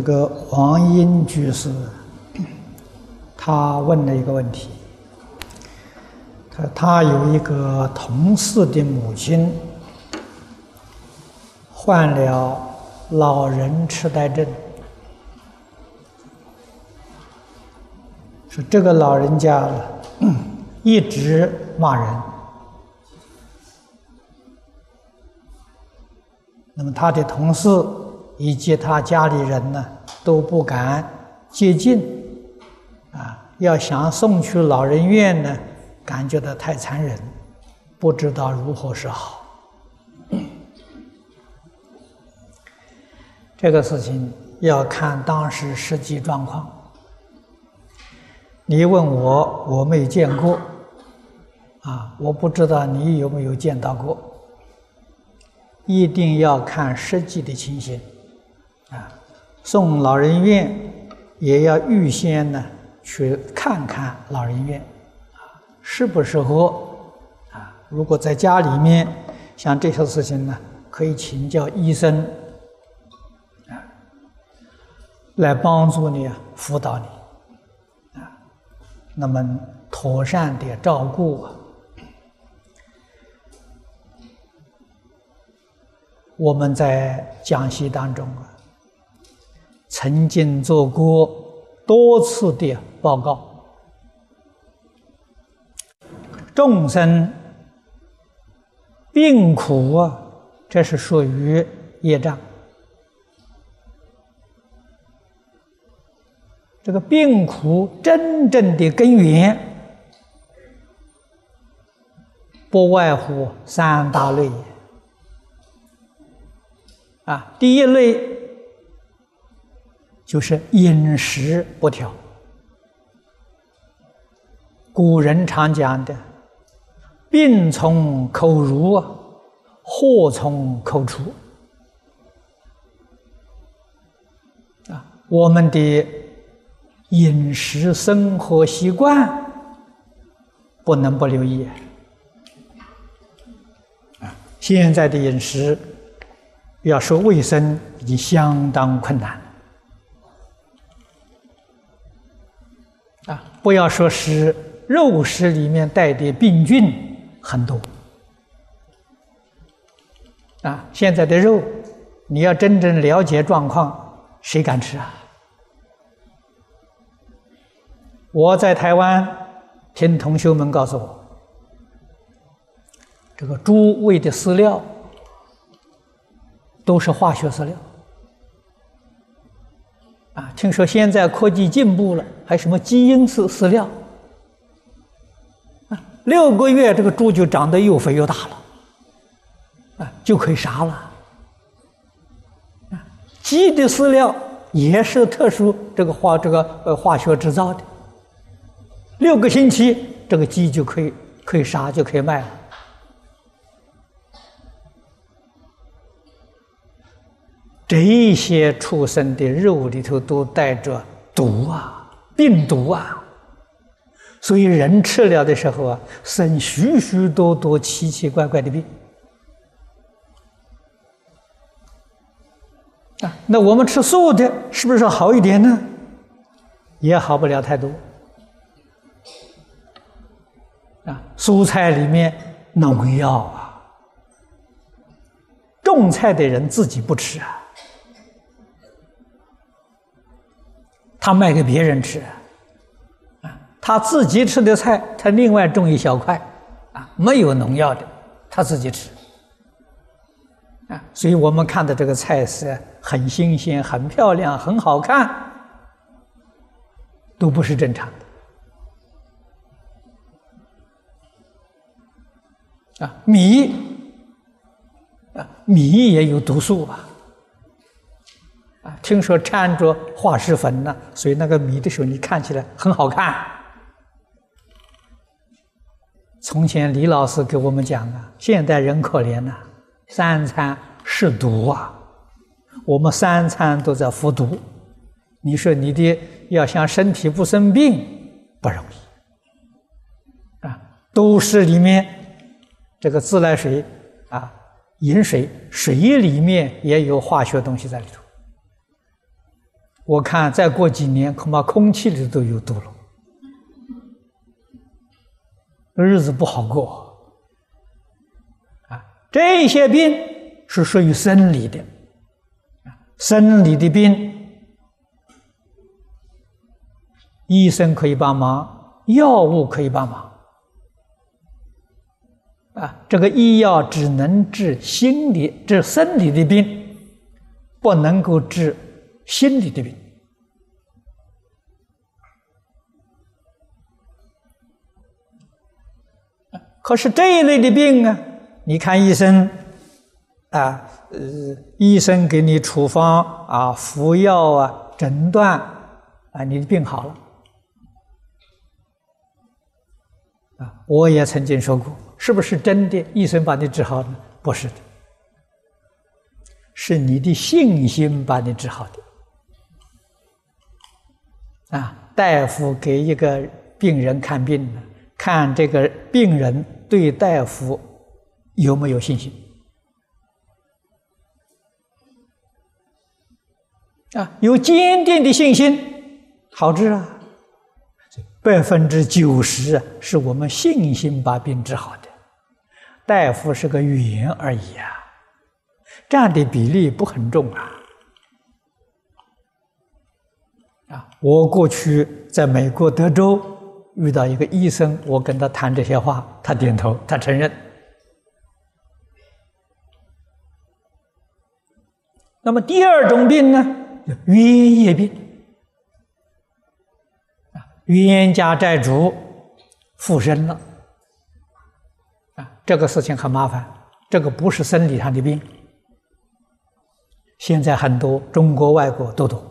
这个王英居士，他问了一个问题。他他有一个同事的母亲患了老人痴呆症，说这个老人家一直骂人，那么他的同事。以及他家里人呢都不敢接近，啊，要想送去老人院呢，感觉到太残忍，不知道如何是好。这个事情要看当时实际状况。你问我，我没见过，啊，我不知道你有没有见到过。一定要看实际的情形。送老人院也要预先呢去看看老人院，啊，适不适合？啊，如果在家里面，像这些事情呢，可以请教医生，啊，来帮助你辅导你，啊，那么妥善的照顾。我们在讲习当中啊。曾经做过多次的报告，众生病苦啊，这是属于业障。这个病苦真正的根源，不外乎三大类啊，第一类。就是饮食不调。古人常讲的“病从口入，祸从口出”，啊，我们的饮食生活习惯不能不留意。啊，现在的饮食要说卫生，已经相当困难。不要说是肉食里面带的病菌很多，啊，现在的肉，你要真正了解状况，谁敢吃啊？我在台湾听同学们告诉我，这个猪喂的饲料都是化学饲料。啊，听说现在科技进步了，还什么基因饲饲料？啊，六个月这个猪就长得又肥又大了，啊，就可以杀了。啊，鸡的饲料也是特殊这个化这个呃化学制造的，六个星期这个鸡就可以可以杀就可以卖了。这些畜生的肉里头都带着毒啊，病毒啊，所以人吃了的时候啊，生许许多多奇奇怪怪的病啊。那我们吃素的，是不是好一点呢？也好不了太多啊。蔬菜里面农药啊，种菜的人自己不吃啊。他卖给别人吃，啊，他自己吃的菜，他另外种一小块，啊，没有农药的，他自己吃，啊，所以我们看的这个菜是很新鲜、很漂亮、很好看，都不是正常的，啊，米，啊，米也有毒素吧。啊，听说掺着化石粉呢，所以那个米的时候，你看起来很好看。从前李老师给我们讲啊，现代人可怜呐，三餐是毒啊，我们三餐都在服毒。你说你的要想身体不生病不容易啊，都市里面这个自来水啊，饮水水里面也有化学东西在里头。我看再过几年，恐怕空气里都有毒了，日子不好过啊！这些病是属于生理的，生理的病，医生可以帮忙，药物可以帮忙啊。这个医药只能治心理、治生理的病，不能够治心理的病。可是这一类的病啊，你看医生，啊，呃，医生给你处方啊，服药啊，诊断啊，你的病好了，啊，我也曾经说过，是不是真的？医生把你治好了？不是的，是你的信心把你治好的。啊，大夫给一个病人看病呢，看这个病人。对大夫有没有信心啊？有坚定的信心，好治啊！百分之九十是我们信心把病治好的，大夫是个语言而已啊，占的比例不很重啊！啊，我过去在美国德州。遇到一个医生，我跟他谈这些话，他点头，他承认。那么第二种病呢，冤业病啊，冤家债主附身了啊，这个事情很麻烦，这个不是生理上的病，现在很多中国、外国都懂。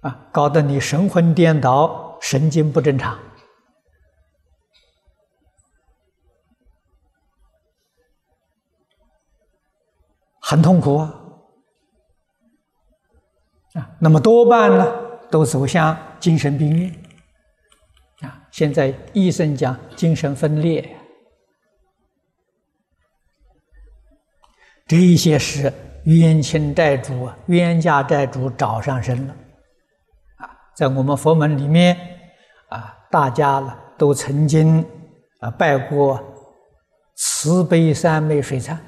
啊，搞得你神魂颠倒，神经不正常，很痛苦啊！啊，那么多半呢，都走向精神病院。啊，现在医生讲精神分裂，这一些是冤亲债主、冤家债主找上身了。在我们佛门里面，啊，大家呢都曾经啊拜过慈悲三昧水忏。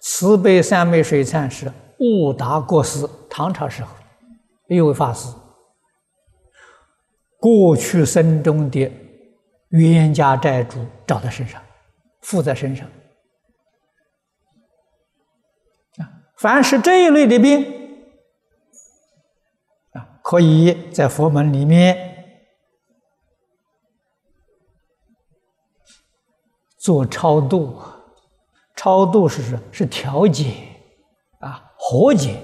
慈悲三昧水忏是悟达国师唐朝时候一位法师，过去生中的冤家债主找在身上，附在身上。啊，凡是这一类的病。可以在佛门里面做超度，超度是是是调解啊和解。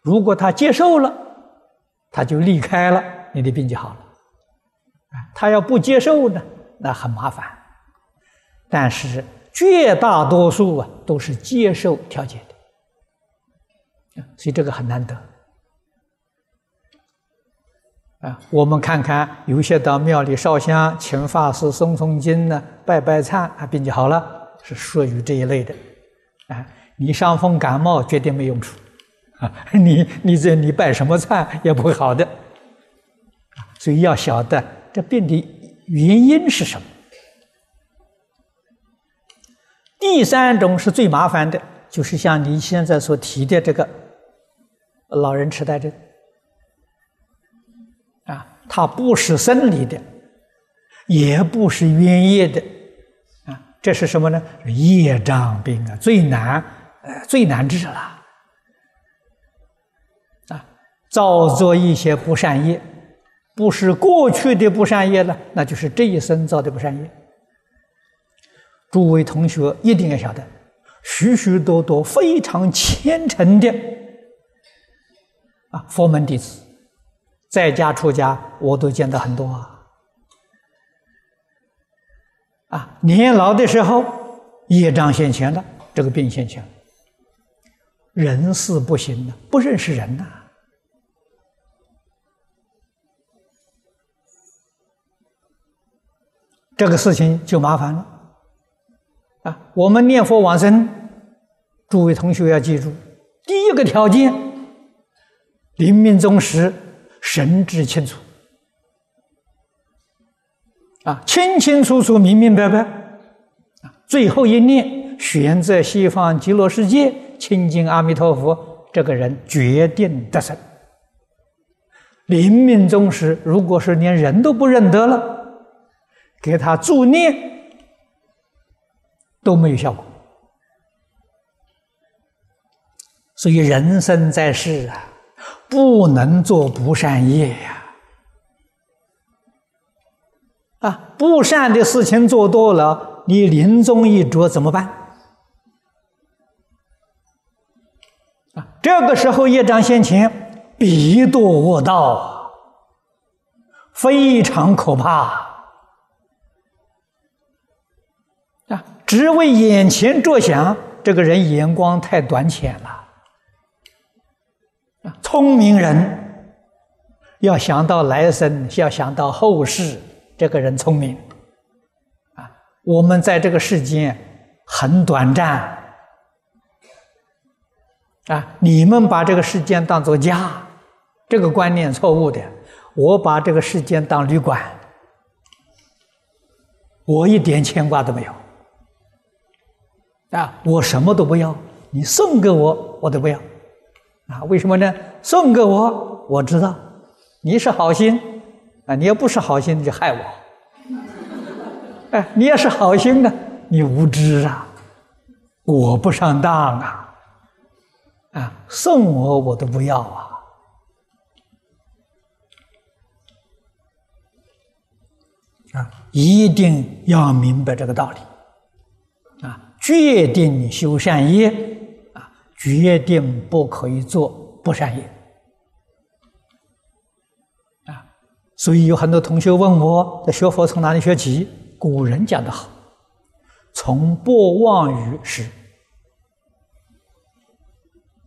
如果他接受了，他就离开了，你的病就好了。他要不接受呢，那很麻烦。但是绝大多数啊都是接受调解的，所以这个很难得。啊，我们看看，有些到庙里烧香，请法师诵诵经呢，拜拜忏，啊，病就好了，是属于这一类的。啊，你伤风感冒绝对没用处，啊，你你这你拜什么忏也不会好的。所以要晓得这病的原因是什么。第三种是最麻烦的，就是像你现在所提的这个老人痴呆症。它不是生理的，也不是冤业的，啊，这是什么呢？业障病啊，最难，呃，最难治了。啊，造作一些不善业，不是过去的不善业了，那就是这一生造的不善业。诸位同学一定要晓得，许许多多非常虔诚的啊，佛门弟子。在家出家，我都见到很多啊！啊，年老的时候，业障现前了，这个病现前了，人事不行了，不认识人呐，这个事情就麻烦了。啊，我们念佛往生，诸位同学要记住，第一个条件，临命终时神志清楚，啊，清清楚楚、明明白白，啊，最后一念选择西方极乐世界，亲近阿弥陀佛，这个人决定得胜。临命终时，如果是连人都不认得了，给他助念都没有效果。所以人生在世啊，不能做不善业呀！啊，不善的事情做多了，你临终一着怎么办？啊，这个时候业障现前，必堕恶道，非常可怕啊！只为眼前着想，这个人眼光太短浅了。啊聪明人要想到来生，要想到后世，这个人聪明啊。我们在这个世间很短暂啊，你们把这个世间当做家，这个观念错误的。我把这个世间当旅馆，我一点牵挂都没有啊，我什么都不要，你送给我我都不要。啊，为什么呢？送给我，我知道你是好心，啊，你要不是好心，你就害我。哎，你要是好心呢，你无知啊，我不上当啊，啊，送我我都不要啊，啊，一定要明白这个道理，啊，决定修善业。决定不可以做不善业啊！所以有很多同学问我，在学佛从哪里学起？古人讲的好，从不妄语始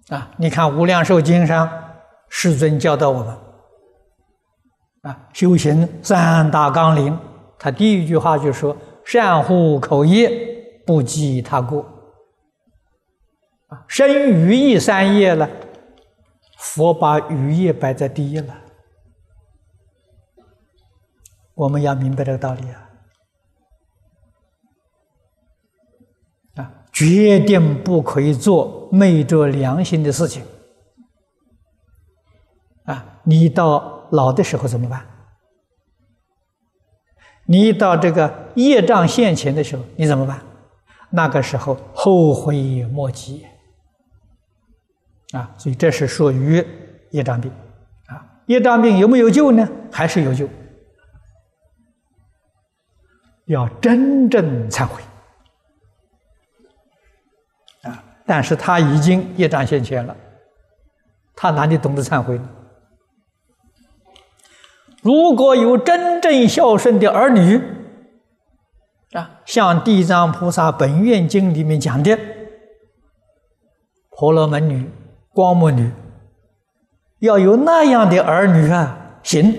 啊！你看《无量寿经》上，世尊教导我们啊，修行三大纲领，他第一句话就说：“善护口业，不记他过。”生于意三业了，佛把语业摆在第一了。我们要明白这个道理啊！啊，决定不可以做昧着良心的事情。啊，你到老的时候怎么办？你到这个业障现前的时候，你怎么办？那个时候后悔莫及。啊，所以这是属于业障病，啊，业障病有没有救呢？还是有救，要真正忏悔，啊，但是他已经业障现前了，他哪里懂得忏悔呢？如果有真正孝顺的儿女，啊，像《地藏菩萨本愿经》里面讲的，婆罗门女。光目女要有那样的儿女啊，行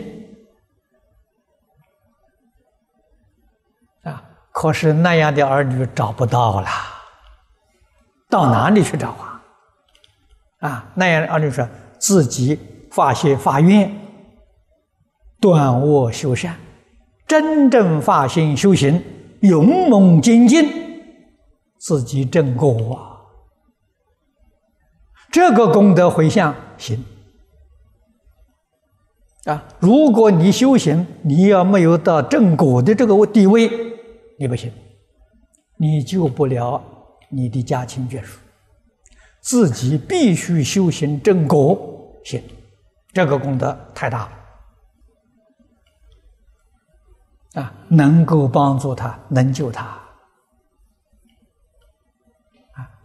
啊！可是那样的儿女找不到了，到哪里去找啊？啊，那样的儿女说自己发心发愿，断恶修善，真正发心修行，勇猛精进，自己正果啊！这个功德回向行啊！如果你修行，你要没有到正果的这个地位，你不行，你救不了你的家亲眷属，自己必须修行正果行，这个功德太大了啊！能够帮助他，能救他。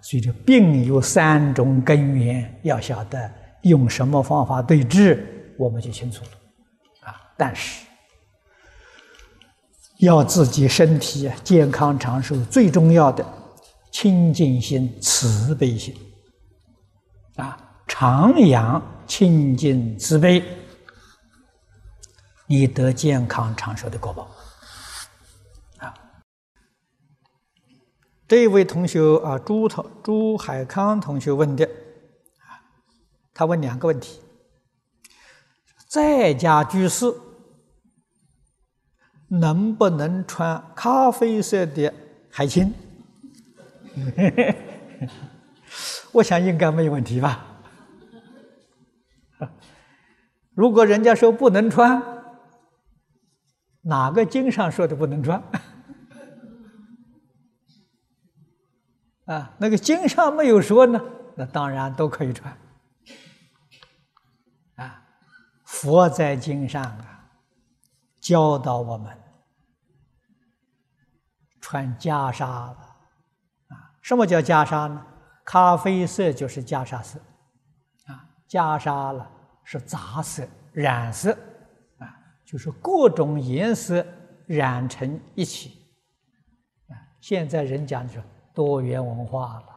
所以，这病有三种根源，要晓得用什么方法对治，我们就清楚了。啊，但是要自己身体健康长寿，最重要的清净心、慈悲心，啊，常养清净慈悲，你得健康长寿的果报。这位同学啊，朱同朱海康同学问的，他问两个问题：在家居士能不能穿咖啡色的海青？我想应该没有问题吧。如果人家说不能穿，哪个经上说的不能穿？啊，那个经上没有说呢，那当然都可以穿。啊，佛在经上啊，教导我们穿袈裟了。啊，什么叫袈裟呢？咖啡色就是袈裟色，啊，袈裟了是杂色、染色，啊，就是各种颜色染成一起。啊，现在人讲的是多元文化了，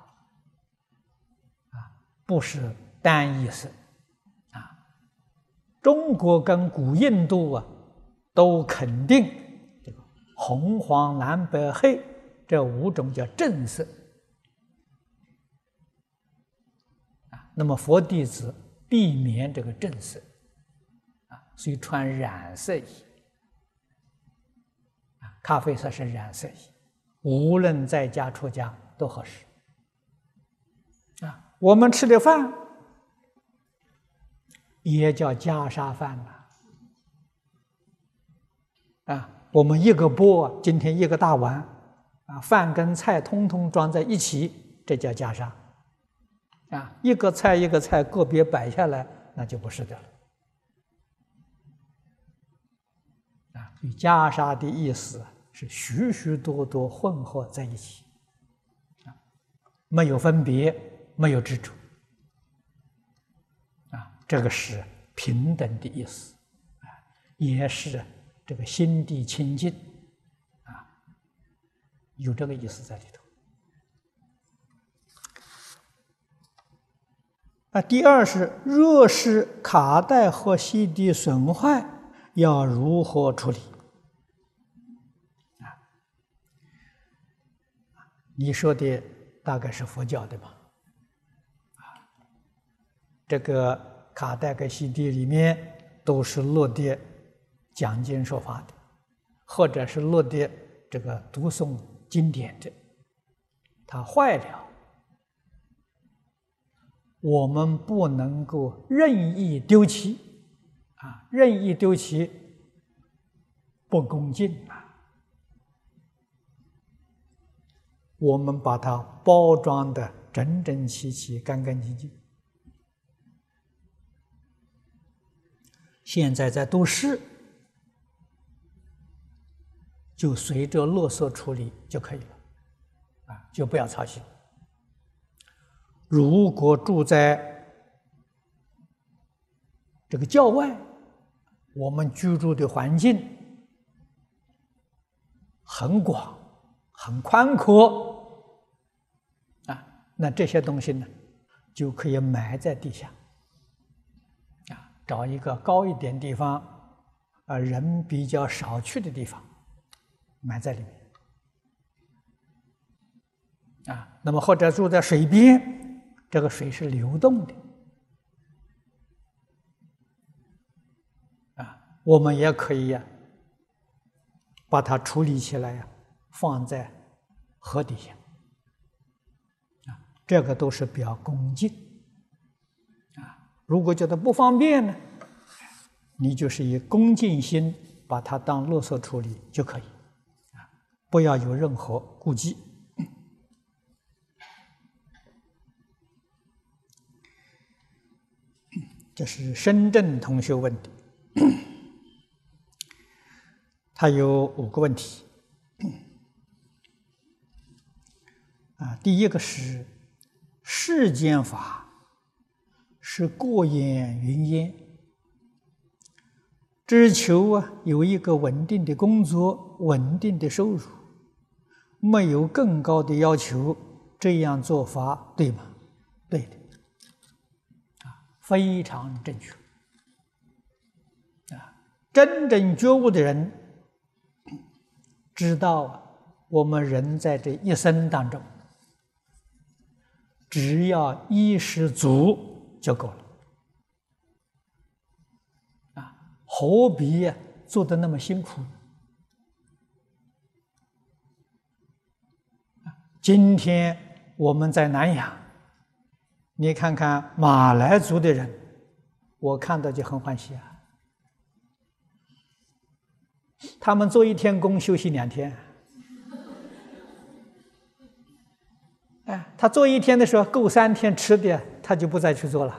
啊，不是单一色，啊，中国跟古印度啊，都肯定这个红、黄、蓝、白、黑这五种叫正色。那么佛弟子避免这个正色，啊，所以穿染色衣，啊，咖啡色是染色衣，无论在家出家都合适。啊，我们吃的饭也叫袈裟饭呐，啊，我们一个钵，今天一个大碗，啊，饭跟菜通通装在一起，这叫袈裟。啊，一个菜一个菜个别摆下来，那就不是的了。啊，袈裟的意思是许许多多混合在一起，啊，没有分别，没有执着，啊，这个是平等的意思，啊，也是这个心地清净，啊，有这个意思在里头。啊，第二是，若是卡带和 CD 损坏，要如何处理？啊，你说的大概是佛教的吧？啊，这个卡带跟 CD 里面都是录的讲经说法的，或者是录的这个读诵经典的，它坏了。我们不能够任意丢弃，啊，任意丢弃不恭敬啊！我们把它包装的整整齐齐、干干净净。现在在都市，就随着垃圾处理就可以了，啊，就不要操心。如果住在这个郊外，我们居住的环境很广、很宽阔，那这些东西呢，就可以埋在地下啊，找一个高一点地方啊，人比较少去的地方，埋在里面啊。那么或者住在水边。这个水是流动的，啊，我们也可以呀，把它处理起来呀，放在河底下，这个都是比较恭敬，啊，如果觉得不方便呢，你就是以恭敬心把它当垃圾处理就可以，啊，不要有任何顾忌。这是深圳同学问的，他有五个问题。啊，第一个是世间法是过眼云烟，只求啊有一个稳定的工作、稳定的收入，没有更高的要求，这样做法对吗？对的。非常正确啊！真正觉悟的人知道，我们人在这一生当中，只要衣食足就够了。啊，何必做的那么辛苦？今天我们在南洋，你看看马来族的人，我看到就很欢喜啊。他们做一天工休息两天，哎，他做一天的时候够三天吃的，他就不再去做了，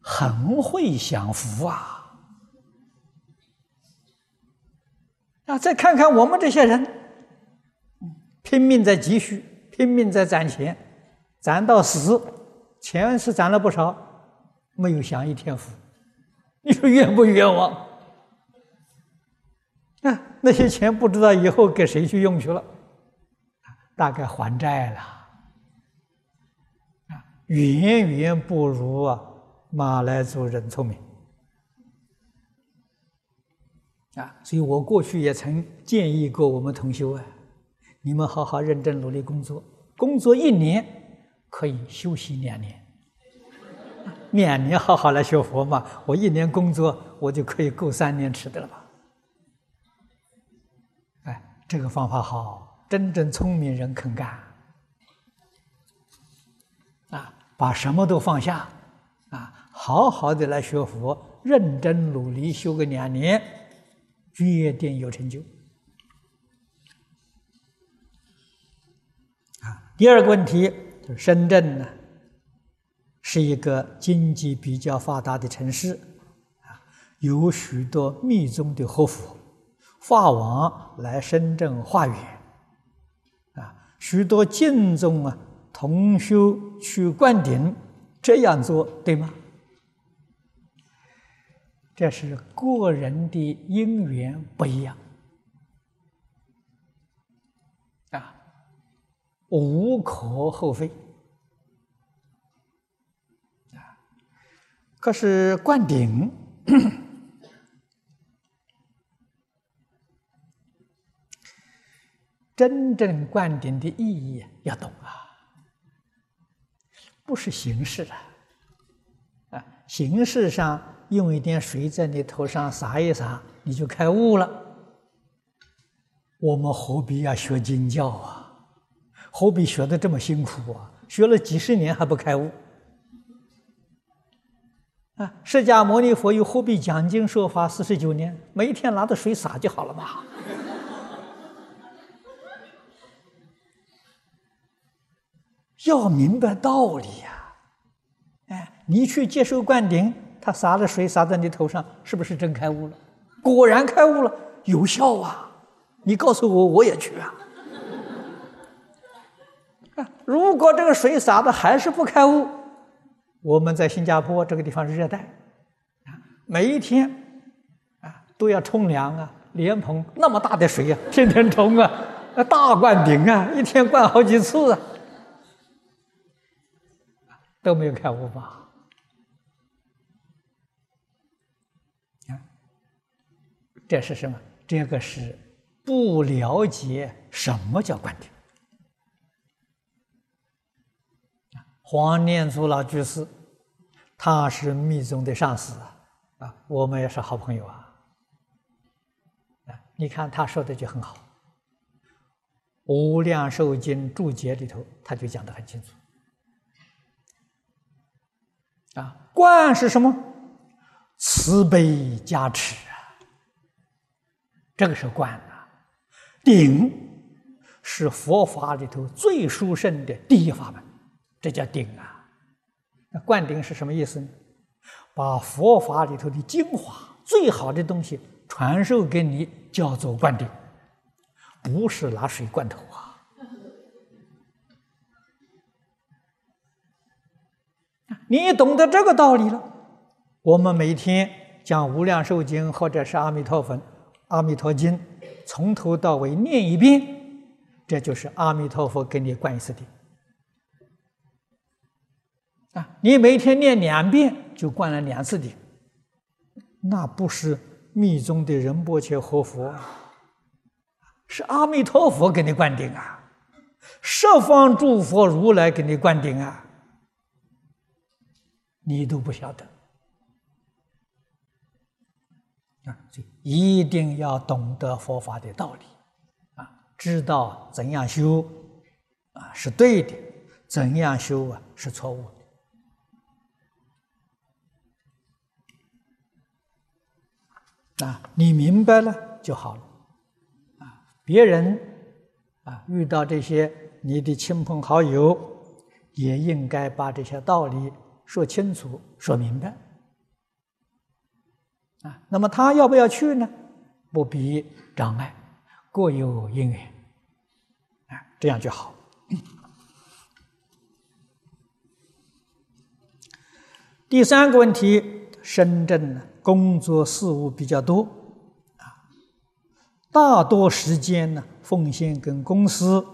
很会享福啊。啊，再看看我们这些人，拼命在积蓄，拼命在攒钱，攒到死，钱是攒了不少，没有享一天福，你说冤不冤枉？啊，那些钱不知道以后给谁去用去了，大概还债了，啊，远远不如啊马来族人聪明。啊，所以我过去也曾建议过我们同修啊，你们好好认真努力工作，工作一年可以休息两年，两年好好来学佛嘛。我一年工作，我就可以够三年吃的了吧？哎，这个方法好，真正聪明人肯干啊，把什么都放下啊，好好的来学佛，认真努力修个两年。决定有成就啊！第二个问题就是，深圳呢是一个经济比较发达的城市啊，有许多密宗的活佛、法王来深圳化缘，许多净宗啊同修去灌顶，这样做对吗？这是个人的因缘不一样啊，无可厚非啊。可是灌顶，真正灌顶的意义要懂啊，不是形式啊，啊，形式上。用一点水在你头上洒一洒，你就开悟了。我们何必要学经教啊？何必学的这么辛苦啊？学了几十年还不开悟？啊，释迦牟尼佛又何必讲经说法四十九年？每一天拿着水洒就好了嘛？要明白道理呀！哎，你去接受灌顶。他洒了水洒在你头上，是不是真开悟了？果然开悟了，有效啊！你告诉我，我也去啊！如果这个水洒的还是不开悟，我们在新加坡这个地方是热带，啊，每一天啊都要冲凉啊，莲蓬那么大的水啊，天天冲啊，大灌顶啊，一天灌好几次啊，都没有开悟吧？这是什么？这个是不了解什么叫观点。黄念祖老居士，他是密宗的上师啊，我们也是好朋友啊。啊，你看他说的就很好，《无量寿经》注解里头，他就讲的很清楚。啊，观是什么？慈悲加持啊。这个是观啊，顶是佛法里头最殊胜的第一法门，这叫顶啊。那灌顶是什么意思呢？把佛法里头的精华、最好的东西传授给你，叫做灌顶，不是拿水灌头啊。你懂得这个道理了，我们每天讲《无量寿经》或者是阿弥陀佛。阿弥陀经从头到尾念一遍，这就是阿弥陀佛给你灌一次顶啊！你每天念两遍，就灌了两次顶。那不是密宗的仁波切活佛是阿弥陀佛给你灌顶啊，十方诸佛如来给你灌顶啊，你都不晓得啊！所以一定要懂得佛法的道理啊，知道怎样修啊是对的，怎样修啊是错误的。啊，你明白了就好了。啊，别人啊遇到这些你的亲朋好友，也应该把这些道理说清楚、说明白。啊，那么他要不要去呢？不必障碍，各有因缘。啊，这样就好。第三个问题，深圳呢？工作事务比较多，啊，大多时间呢奉献跟公司，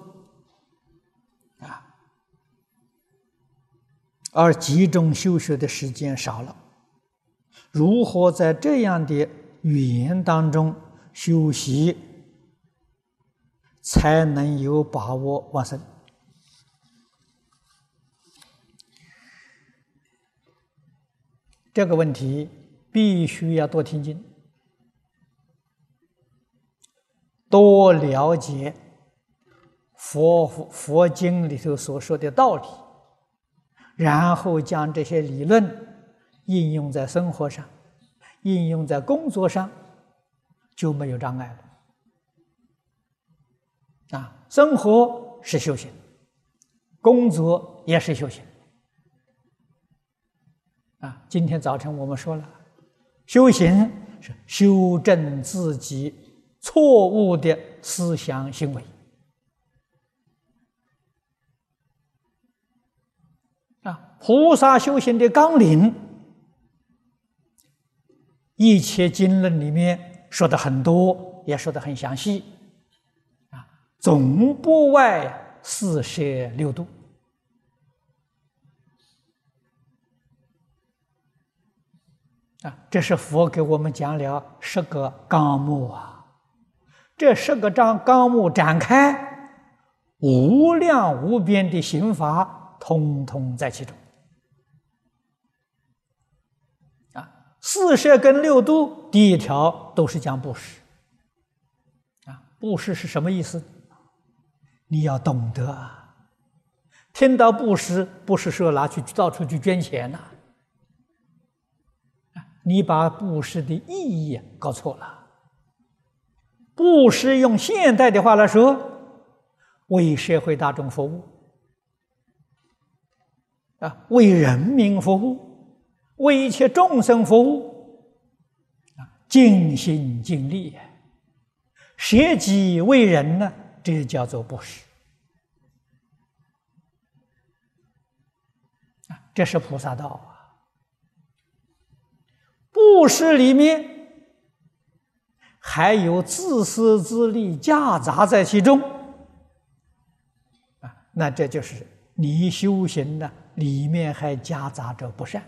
而集中修学的时间少了。如何在这样的语言当中修习，才能有把握往生？这个问题。必须要多听经，多了解佛佛经里头所说的道理，然后将这些理论应用在生活上，应用在工作上，就没有障碍了。啊，生活是修行，工作也是修行。啊，今天早晨我们说了。修行是修正自己错误的思想行为菩萨修行的纲领，一切经论里面说的很多，也说的很详细啊，总不外四摄六度。啊，这是佛给我们讲了十个纲目啊，这十个章纲目展开，无量无边的刑法，通通在其中。四摄跟六度，第一条都是讲布施。啊，布施是什么意思？你要懂得啊，听到布施，不是说拿去到处去捐钱呐。你把布施的意义搞错了。布施用现代的话来说，为社会大众服务，啊，为人民服务，为一切众生服务，啊，尽心尽力，舍己为人呢，这叫做布施。啊，这是菩萨道啊。布施里面还有自私自利夹杂在其中，啊，那这就是你修行的里面还夹杂着不善，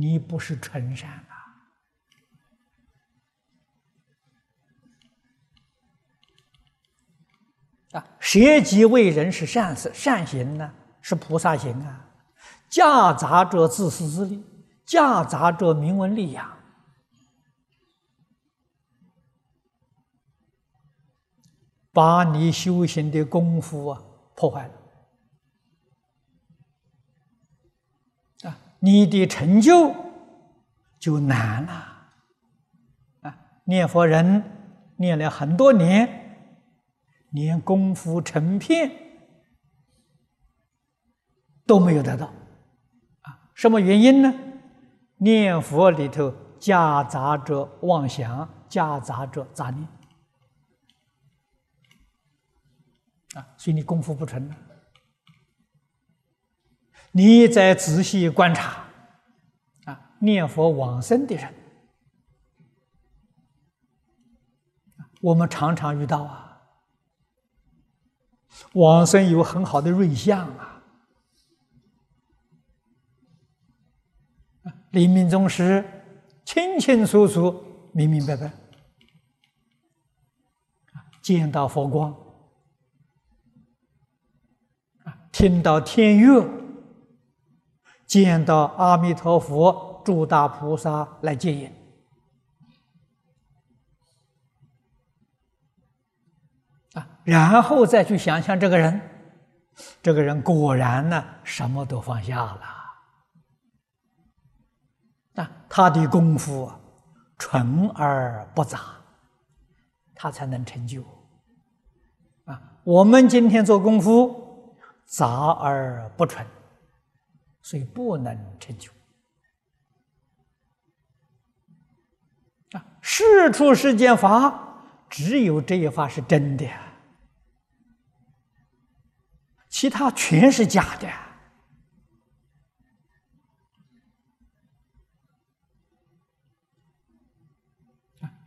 你不是纯善啊！啊，舍己为人是善事善行呢，是菩萨行啊，夹杂着自私自利。夹杂着名闻利养，把你修行的功夫啊破坏了你的成就就难了啊！念佛人念了很多年，连功夫成片都没有得到啊！什么原因呢？念佛里头夹杂着妄想，夹杂着杂念，啊，所以你功夫不成了。你再仔细观察，啊，念佛往生的人，我们常常遇到啊，往生有很好的瑞相啊。临命终时，清清楚楚、明明白白。见到佛光，听到天乐，见到阿弥陀佛、诸大菩萨来接引，啊，然后再去想想这个人，这个人果然呢，什么都放下了，啊，他的功夫纯而不杂。他才能成就啊！我们今天做功夫杂而不纯，所以不能成就啊！世出世间法，只有这一法是真的，其他全是假的。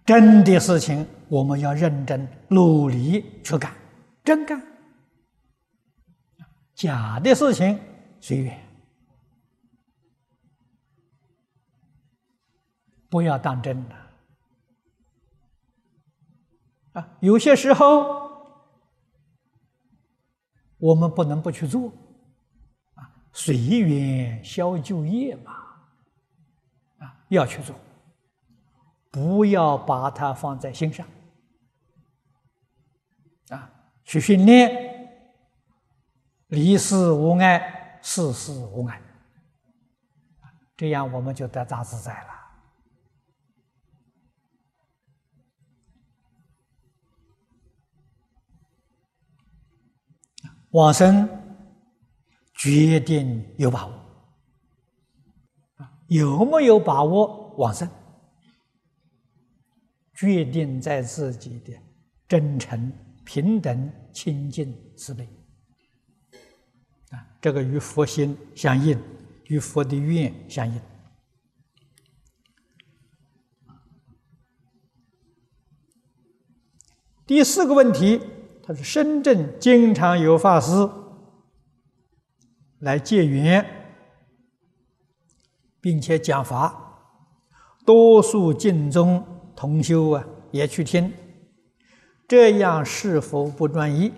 真的事情。我们要认真努力去干，真干；假的事情随缘，不要当真的。啊，有些时候我们不能不去做，啊，随缘消旧业嘛，啊，要去做，不要把它放在心上。啊去训练，离世无碍，世事无碍，这样我们就得大自在了。往生决定有把握，有没有把握往生，决定在自己的真诚。平等、清净、慈悲，啊，这个与佛心相应，与佛的愿相应。第四个问题，他说：深圳经常有法师来结缘，并且讲法，多数净宗同修啊也去听。这样是否不专一？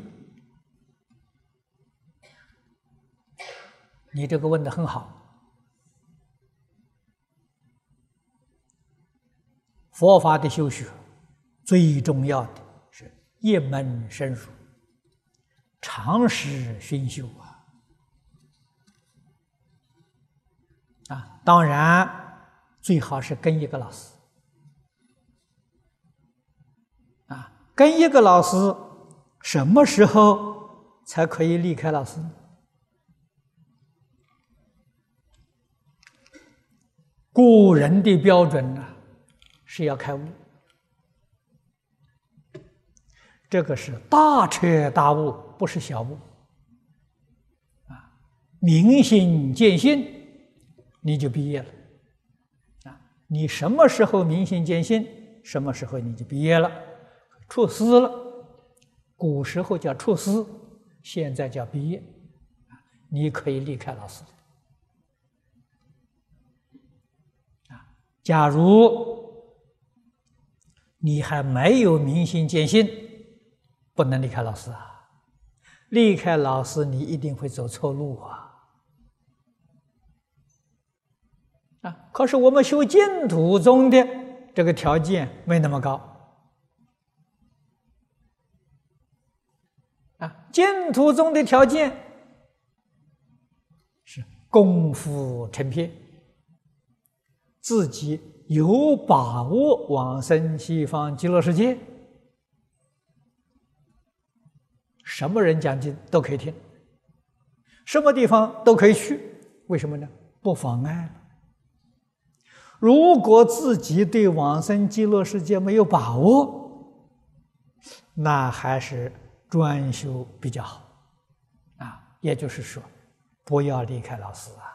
你这个问的很好。佛法的修学，最重要的一门深入，长时熏修啊！啊，当然最好是跟一个老师啊。跟一个老师，什么时候才可以离开老师？古人的标准呢，是要开悟，这个是大彻大悟，不是小悟。啊，明心见性，你就毕业了。啊，你什么时候明心见性，什么时候你就毕业了。出师了，古时候叫出师，现在叫毕业，你可以离开老师。啊，假如你还没有明心见性，不能离开老师啊！离开老师，你一定会走错路啊！啊，可是我们修净土宗的这个条件没那么高啊。净土宗的条件是功夫成片，自己有把握往生西方极乐世界，什么人讲经都可以听，什么地方都可以去，为什么呢？不妨碍。如果自己对往生极乐世界没有把握，那还是。专修比较好，啊，也就是说，不要离开老师啊！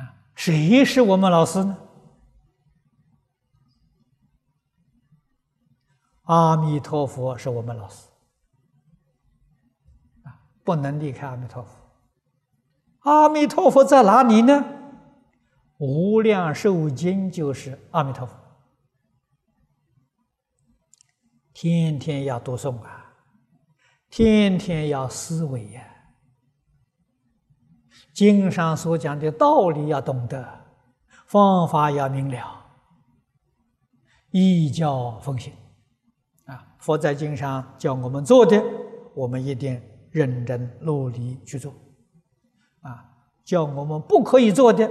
啊，谁是我们老师呢？阿弥陀佛是我们老师，啊，不能离开阿弥陀佛。阿弥陀佛在哪里呢？无量寿经就是阿弥陀佛，天天要读诵啊，天天要思维呀。经上所讲的道理要懂得，方法要明了，依教奉行。佛在经上叫我们做的，我们一定认真努力去做啊。叫我们不可以做的。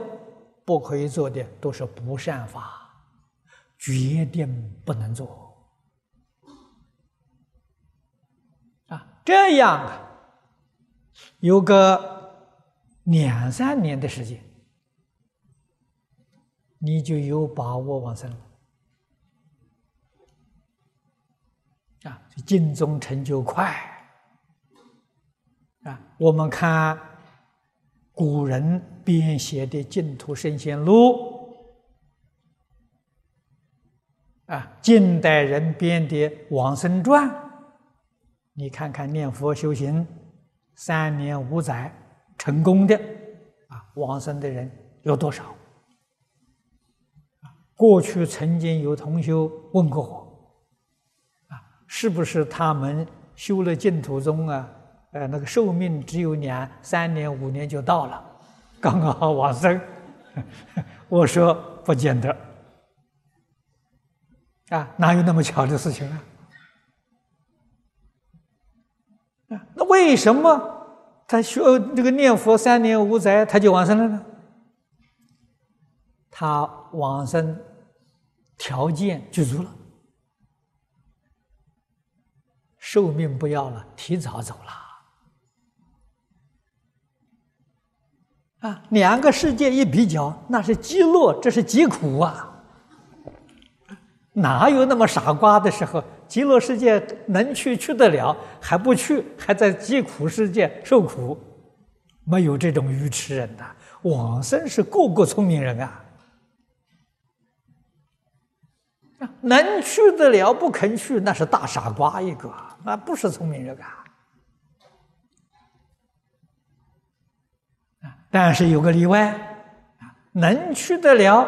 不可以做的都是不善法，决定不能做啊！这样啊，有个两三年的时间，你就有把握往生了啊！净宗成就快啊！我们看。古人编写的《净土圣贤录》，啊，近代人编的《往生传》，你看看念佛修行三年五载成功的，啊，往生的人有多少？过去曾经有同学问过我，是不是他们修了净土宗啊？呃，那个寿命只有两三年五年就到了，刚刚好往生。我说不见得，啊，哪有那么巧的事情啊？啊，那为什么他学这个念佛三年五载他就往生了呢？他往生条件具足了，寿命不要了，提早走了。啊，两个世界一比较，那是极乐，这是极苦啊！哪有那么傻瓜的时候？极乐世界能去去得了，还不去，还在极苦世界受苦？没有这种愚痴人的，往生是个个聪明人啊！能去得了不肯去，那是大傻瓜一个，那不是聪明人啊！但是有个例外，啊，能去得了，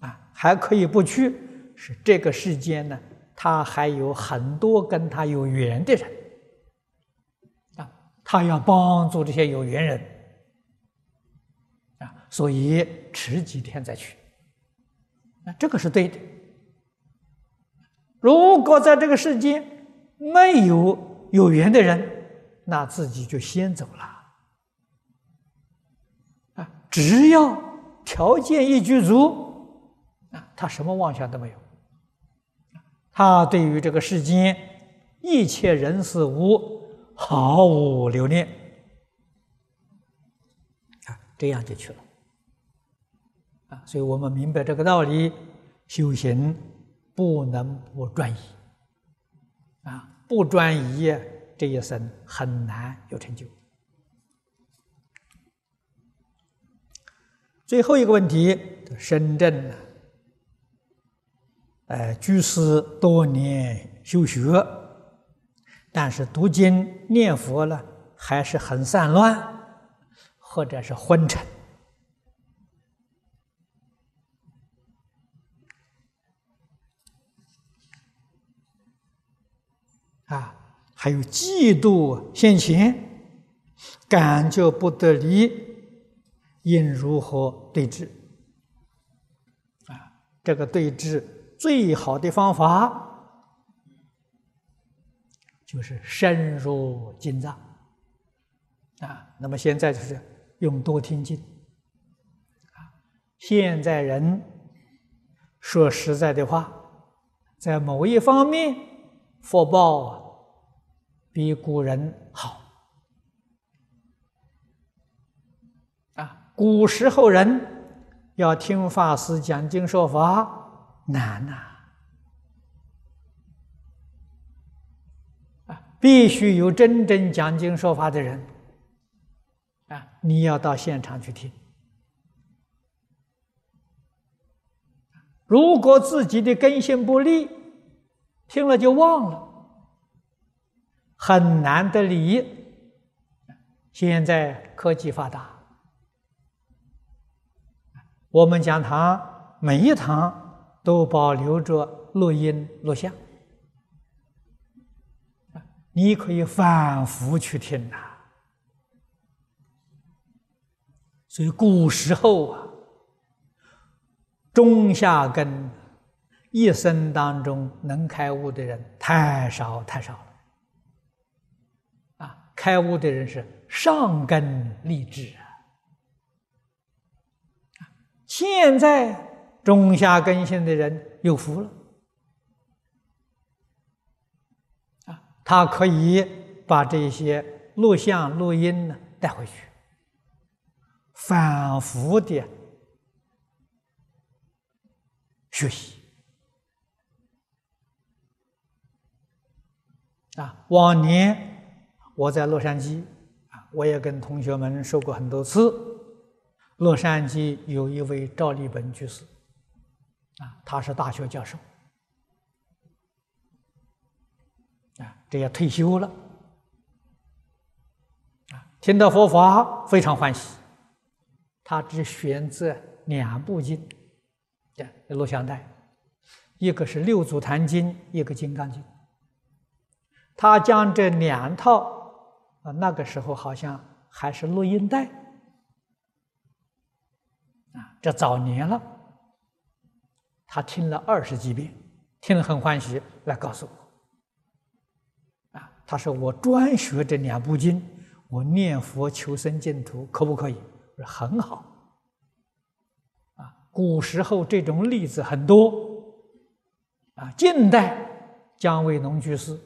啊，还可以不去，是这个世间呢，他还有很多跟他有缘的人，啊，他要帮助这些有缘人，啊，所以迟几天再去，那这个是对的。如果在这个世间没有有缘的人，那自己就先走了啊。只要条件一具足，啊，他什么妄想都没有。他对于这个世间一切人事物毫无留恋，啊，这样就去了。啊，所以我们明白这个道理，修行不能不专一。啊，不专一，这一生很难有成就。最后一个问题，深圳呢？呃，居士多年修学，但是读经念佛呢，还是很散乱，或者是昏沉还有嫉妒现前，感觉不得力。应如何对治？啊，这个对治最好的方法就是深入经藏。啊，那么现在就是用多听经。啊，现在人说实在的话，在某一方面福报比古人好。啊。古时候人要听法师讲经说法难呐，啊，必须有真正讲经说法的人，啊，你要到现场去听。如果自己的根性不利，听了就忘了，很难得理。现在科技发达。我们讲堂每一堂都保留着录音录像，你可以反复去听呐。所以古时候啊，中下根一生当中能开悟的人太少太少了。开悟的人是上根立志啊。现在中下根性的人有福了，啊，他可以把这些录像、录音呢带回去，反复的学习。啊，往年我在洛杉矶啊，我也跟同学们说过很多次。洛杉矶有一位赵立本居士，啊，他是大学教授，啊，这也退休了，啊，听到佛法非常欢喜，他只选择两部经，对，录像带，一个是《六祖坛经》，一个《金刚经》，他将这两套，啊，那个时候好像还是录音带。啊，这早年了，他听了二十几遍，听了很欢喜，来告诉我。啊，他说我专学这两部经，我念佛求生净土，可不可以？说很好。啊，古时候这种例子很多。啊，近代姜维农居士、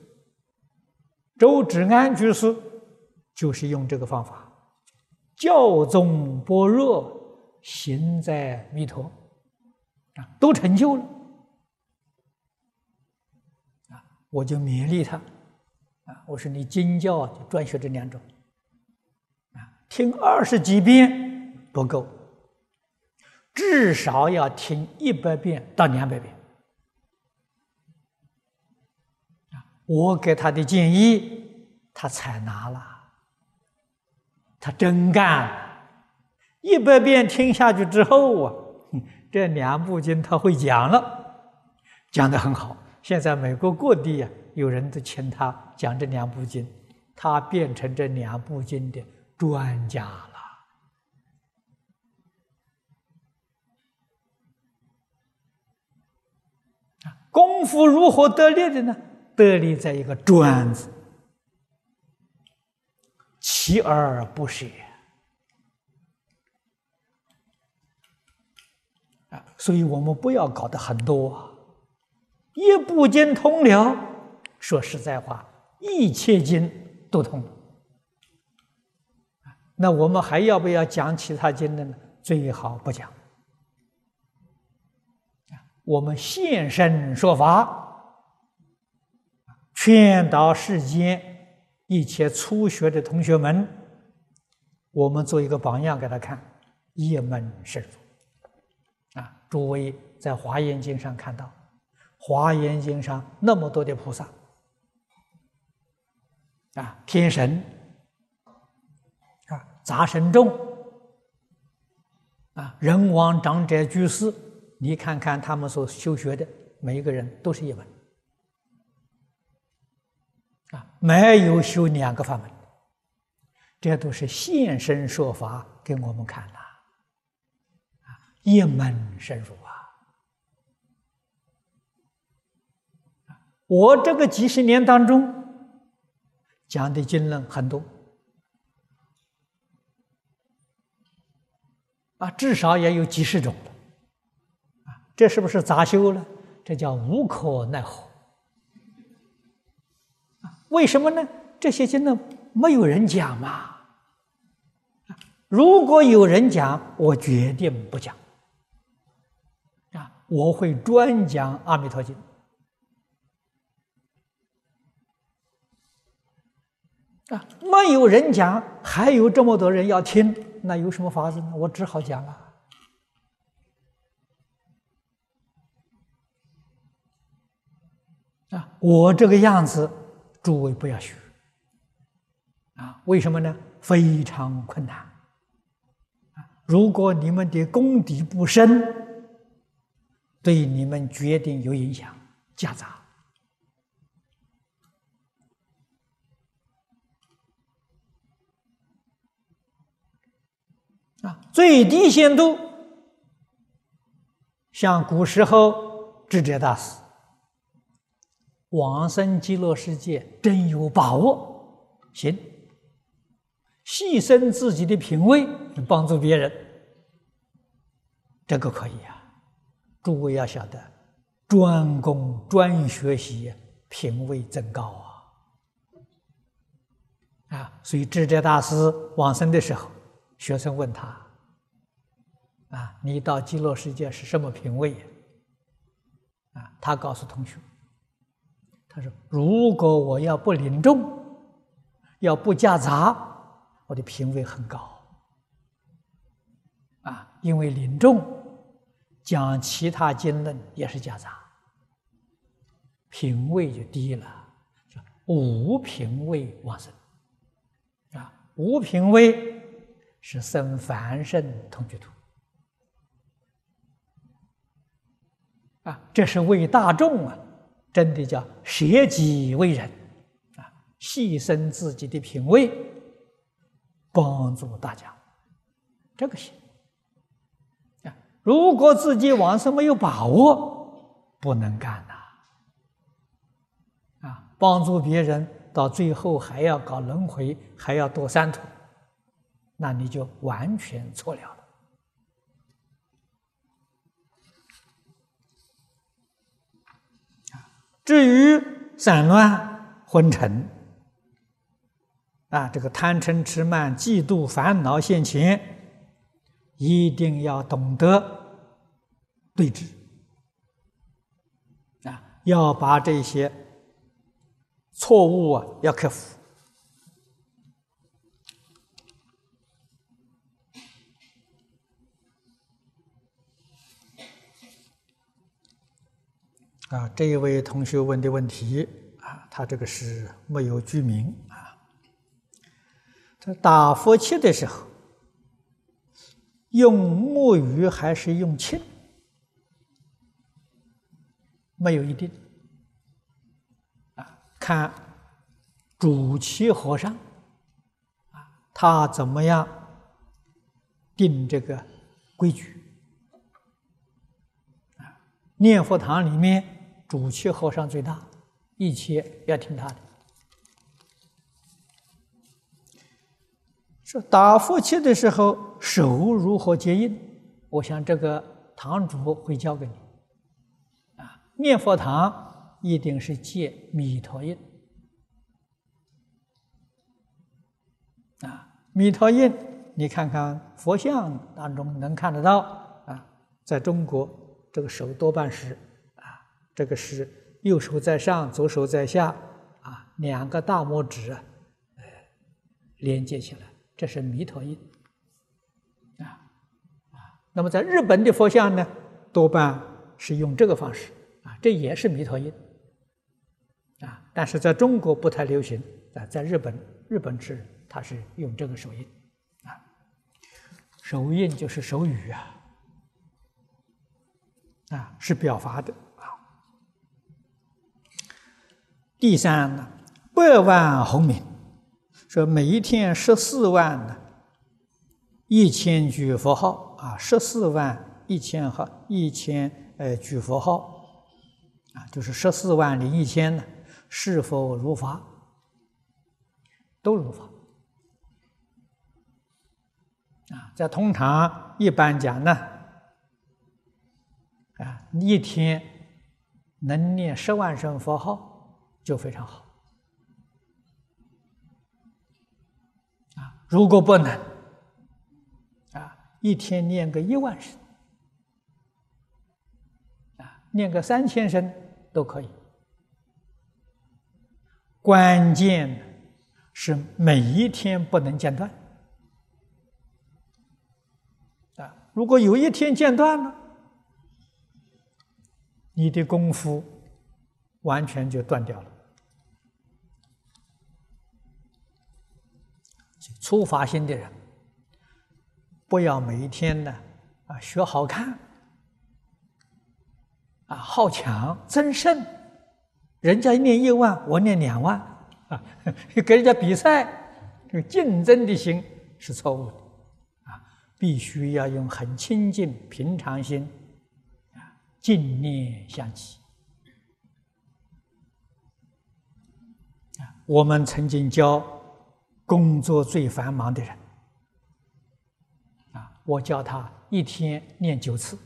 周芷安居士就是用这个方法，教宗般若。行在弥陀，啊，都成就了，啊，我就勉励他，啊，我说你经教就专学这两种，啊，听二十几遍不够，至少要听一百遍到两百遍，我给他的建议，他采纳了，他真干。一百遍听下去之后啊，这两部经他会讲了，讲的很好。现在美国各地啊，有人都请他讲这两部经，他变成这两部经的专家了。功夫如何得力的呢？得力在一个“专”字，锲而不舍啊。所以我们不要搞得很多，一部经通了，说实在话，一切经都通。那我们还要不要讲其他经的呢？最好不讲。我们现身说法，劝导世间一切初学的同学们，我们做一个榜样给他看，一门深入。诸位在《华严经》上看到，《华严经》上那么多的菩萨啊，天神啊，杂神众啊，人王长者居士，你看看他们所修学的，每一个人都是一门啊，没有修两个法门，这都是现身说法给我们看的。一门深入啊！我这个几十年当中讲的经论很多啊，至少也有几十种啊。这是不是杂修了？这叫无可奈何为什么呢？这些经呢没有人讲嘛。如果有人讲，我决定不讲。啊我会专讲《阿弥陀经》啊，没有人讲，还有这么多人要听，那有什么法子呢？我只好讲了啊！我这个样子，诸位不要学啊！为什么呢？非常困难！如果你们的功底不深，对你们决定有影响，夹杂。啊，最低限度，像古时候智者大师，往生极乐世界真有把握，行，牺牲自己的品位帮助别人，这个可以啊。诸位要晓得，专攻专学习，品位增高啊！啊，所以智者大师往生的时候。学生问他：“啊，你到极乐世界是什么品位？”啊，他告诉同学：“他说，如果我要不领众，要不夹杂，我的品位很高。啊，因为领众讲其他经论也是夹杂，品位就低了，无品位往生。啊，无品位。”是生凡圣同居土啊，这是为大众啊，真的叫舍己为人啊，牺牲自己的品位，帮助大家，这个行啊。如果自己往生没有把握，不能干呐啊，帮助别人到最后还要搞轮回，还要堕三途。那你就完全错了至于散乱昏沉，啊，这个贪嗔痴慢嫉妒烦恼现前，一定要懂得对治，啊，要把这些错误啊要克服。啊，这一位同学问的问题啊，他这个是没有居民啊。他打佛七的时候，用木鱼还是用磬？没有一定啊，看主七和尚啊，他怎么样定这个规矩啊？念佛堂里面。主气和尚最大，一切要听他的。说打佛七的时候手如何接印？我想这个堂主会教给你。啊，念佛堂一定是借弥陀印。啊，弥陀印，你看看佛像当中能看得到啊，在中国这个手多半是。这个是右手在上，左手在下，啊，两个大拇指，啊，连接起来，这是弥陀印，啊，啊，那么在日本的佛像呢，多半是用这个方式，啊，这也是弥陀印，啊，但是在中国不太流行，啊，在日本，日本是它是用这个手印，啊，手印就是手语啊，啊，是表法的。第三呢，百万红名，说每一天十四万呢，一千句佛号啊，十四万一千号一千呃句佛号啊，就是十四万零一千呢，是否如法？都如法啊，在通常一般讲呢，啊，一天能念十万声佛号。就非常好啊！如果不能啊，一天念个一万声啊，念个三千声都可以。关键是每一天不能间断啊！如果有一天间断了，你的功夫完全就断掉了。初发心的人，不要每一天呢啊学好看，啊好强争胜，人家念一万，我念两万啊，跟人家比赛，这个竞争的心是错误的啊，必须要用很清净平常心啊，静念相继。我们曾经教工作最繁忙的人，啊，我教他一天念九次，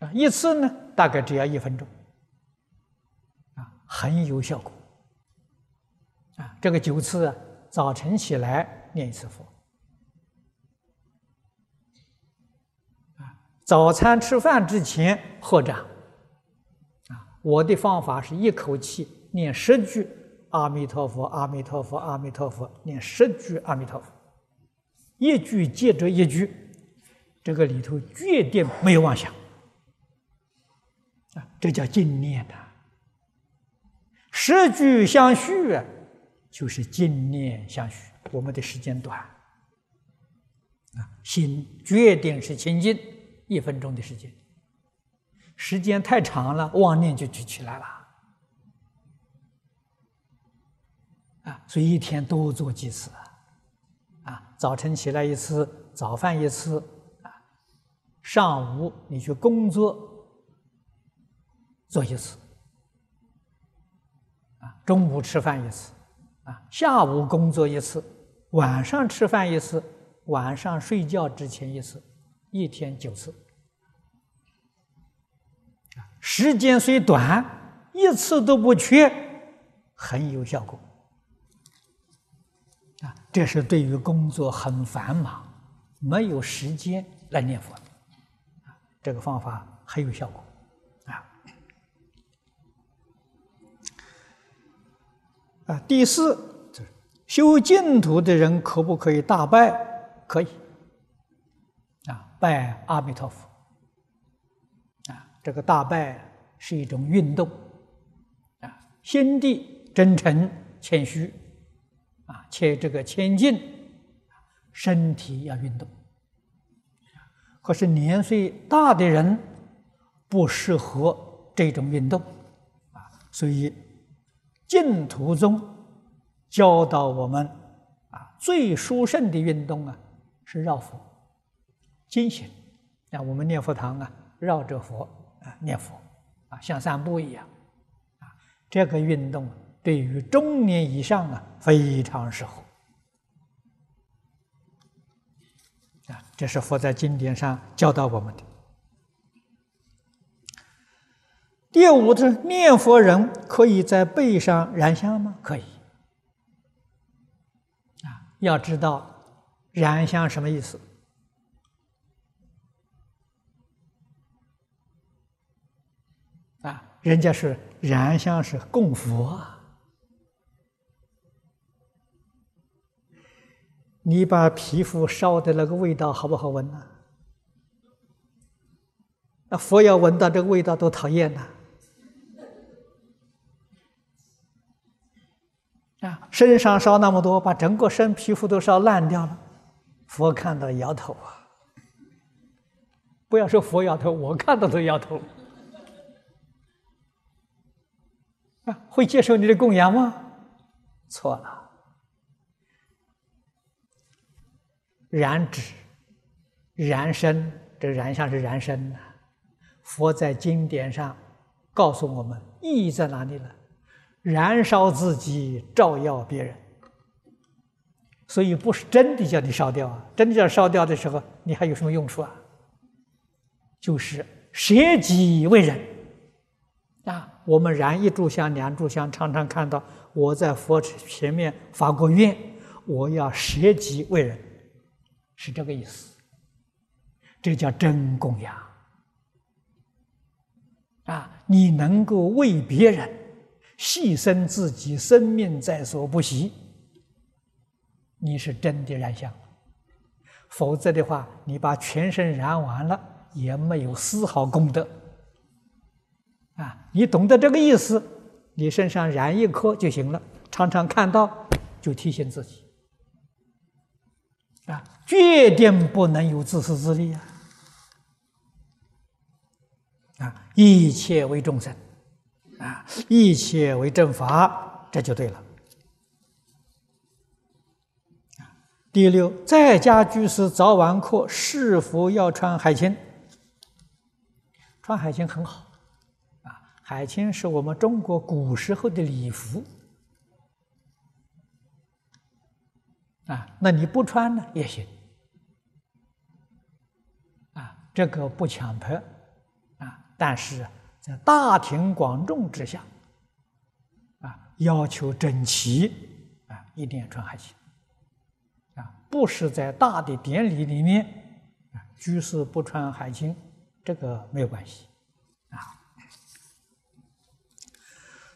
啊，一次呢大概只要一分钟，啊，很有效果，啊，这个九次，早晨起来念一次佛，啊，早餐吃饭之前合掌，啊，我的方法是一口气。念十句阿弥陀佛，阿弥陀佛，阿弥陀佛，念十句阿弥陀佛，一句接着一句，这个里头绝对没有妄想啊，这叫静念的。十句相续，就是静念相续。我们的时间短啊，心决定是清净，一分钟的时间，时间太长了，妄念就就起来了。啊，所以一天多做几次啊！啊，早晨起来一次，早饭一次啊，上午你去工作做一次啊，中午吃饭一次啊，下午工作一次，晚上吃饭一次，晚上睡觉之前一次，一天九次时间虽短，一次都不缺，很有效果。这是对于工作很繁忙、没有时间来念佛，啊，这个方法很有效果，啊，啊，第四，修净土的人可不可以大拜？可以，啊，拜阿弥陀佛，啊，这个大拜是一种运动，啊，心地真诚谦虚。啊，且这个前进，身体要运动。可是年岁大的人不适合这种运动，啊，所以净土中教导我们啊，最殊胜的运动啊是绕佛、经行。啊，我们念佛堂啊，绕着佛啊念佛，啊，像散步一样，啊，这个运动。对于中年以上啊，非常适合啊！这是佛在经典上教导我们的。第五是念佛人可以在背上燃香吗？可以啊！要知道燃香什么意思啊？人家是燃香是供佛啊。你把皮肤烧的那个味道好不好闻呢？那佛要闻到这个味道多讨厌呐！啊，身上烧那么多，把整个身皮肤都烧烂掉了，佛看到摇头啊！不要说佛摇头，我看到都摇头。啊，会接受你的供养吗？错了。燃脂、燃身，这燃香是燃身呐。佛在经典上告诉我们，意义在哪里呢？燃烧自己，照耀别人。所以不是真的叫你烧掉啊！真的叫烧掉的时候，你还有什么用处啊？就是舍己为人啊！我们燃一炷香、两炷香，常常看到我在佛前面发过愿，我要舍己为人。是这个意思，这叫真供养啊！你能够为别人牺牲自己生命在所不惜，你是真的燃香。否则的话，你把全身燃完了，也没有丝毫功德啊！你懂得这个意思，你身上燃一颗就行了，常常看到就提醒自己。啊，决定不能有自私自利啊！啊，一切为众生，啊，一切为正法，这就对了。第六，在家居士早晚课是否要穿海青？穿海青很好，啊，海青是我们中国古时候的礼服，啊，那你不穿呢也行，啊，这个不强迫，啊，但是在大庭广众之下，啊，要求整齐，啊，一定要穿海青。不是在大的典礼里面，啊，居士不穿海青，这个没有关系，啊。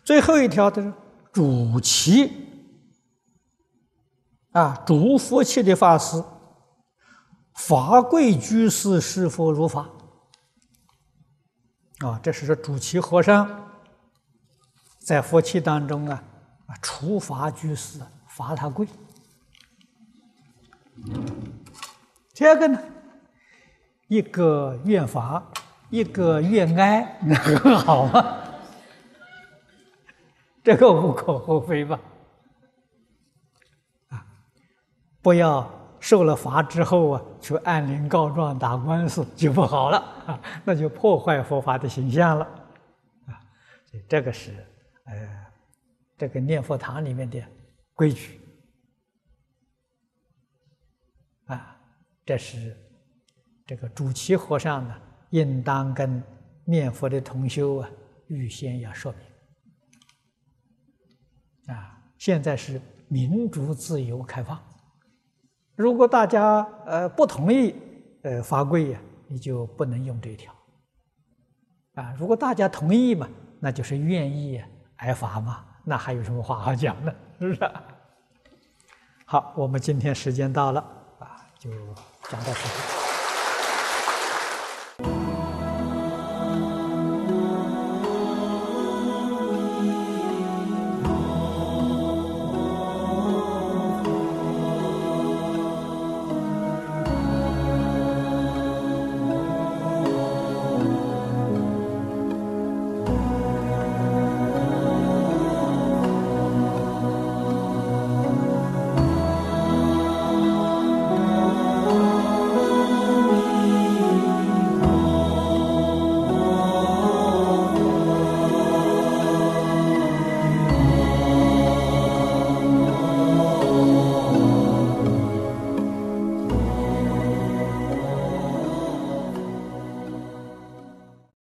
最后一条的主旗，啊，主佛器的法师，法贵居士是否如法？啊，这是说主其和尚在佛器当中啊，啊，处罚居士，罚他跪。这个呢，一个愿罚，一个愿哀，那 很好吗？这个无可厚非吧？啊，不要受了罚之后啊，去按铃告状打官司就不好了啊，那就破坏佛法的形象了啊。所以这个是呃，这个念佛堂里面的规矩。啊，这是这个主持和尚呢，应当跟念佛的同修啊，预先要说明。啊，现在是民主、自由、开放。如果大家呃不同意呃法规呀，你就不能用这一条。啊，如果大家同意嘛，那就是愿意挨罚嘛，那还有什么话好讲呢？是不是？好，我们今天时间到了。啊就讲到这里。